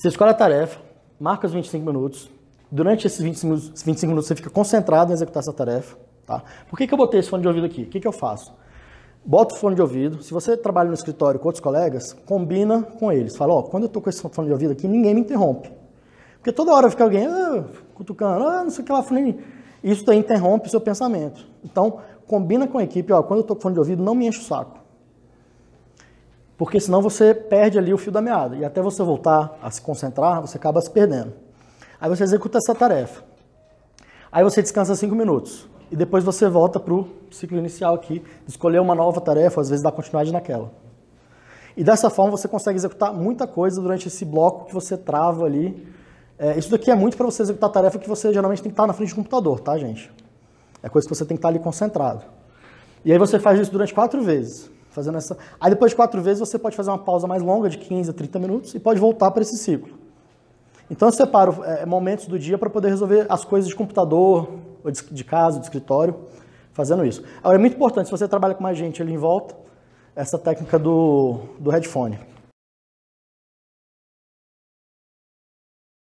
Você escolhe a tarefa, marca os 25 minutos. Durante esses 25 minutos, 25 minutos você fica concentrado em executar essa tarefa. Tá? Por que, que eu botei esse fone de ouvido aqui? O que, que eu faço? Bota o fone de ouvido. Se você trabalha no escritório com outros colegas, combina com eles. Fala, ó, quando eu tô com esse fone de ouvido aqui, ninguém me interrompe. Porque toda hora fica alguém ah, cutucando, ah, não sei o que lá, falando. Isso daí interrompe o seu pensamento. Então, combina com a equipe, ó, quando eu tô com fone de ouvido, não me enche o saco. Porque senão você perde ali o fio da meada. E até você voltar a se concentrar, você acaba se perdendo. Aí você executa essa tarefa. Aí você descansa cinco minutos. E depois você volta para o ciclo inicial aqui, escolher uma nova tarefa, às vezes dar continuidade naquela. E dessa forma você consegue executar muita coisa durante esse bloco que você trava ali. É, isso daqui é muito para você executar tarefa que você geralmente tem que estar na frente do computador, tá, gente? É coisa que você tem que estar ali concentrado. E aí você faz isso durante quatro vezes. Fazendo essa... Aí depois de quatro vezes você pode fazer uma pausa mais longa, de 15 a 30 minutos, e pode voltar para esse ciclo. Então eu separo é, momentos do dia para poder resolver as coisas de computador, de, de casa, de escritório, fazendo isso. Agora é muito importante, se você trabalha com mais gente ali em volta, essa técnica do, do headphone.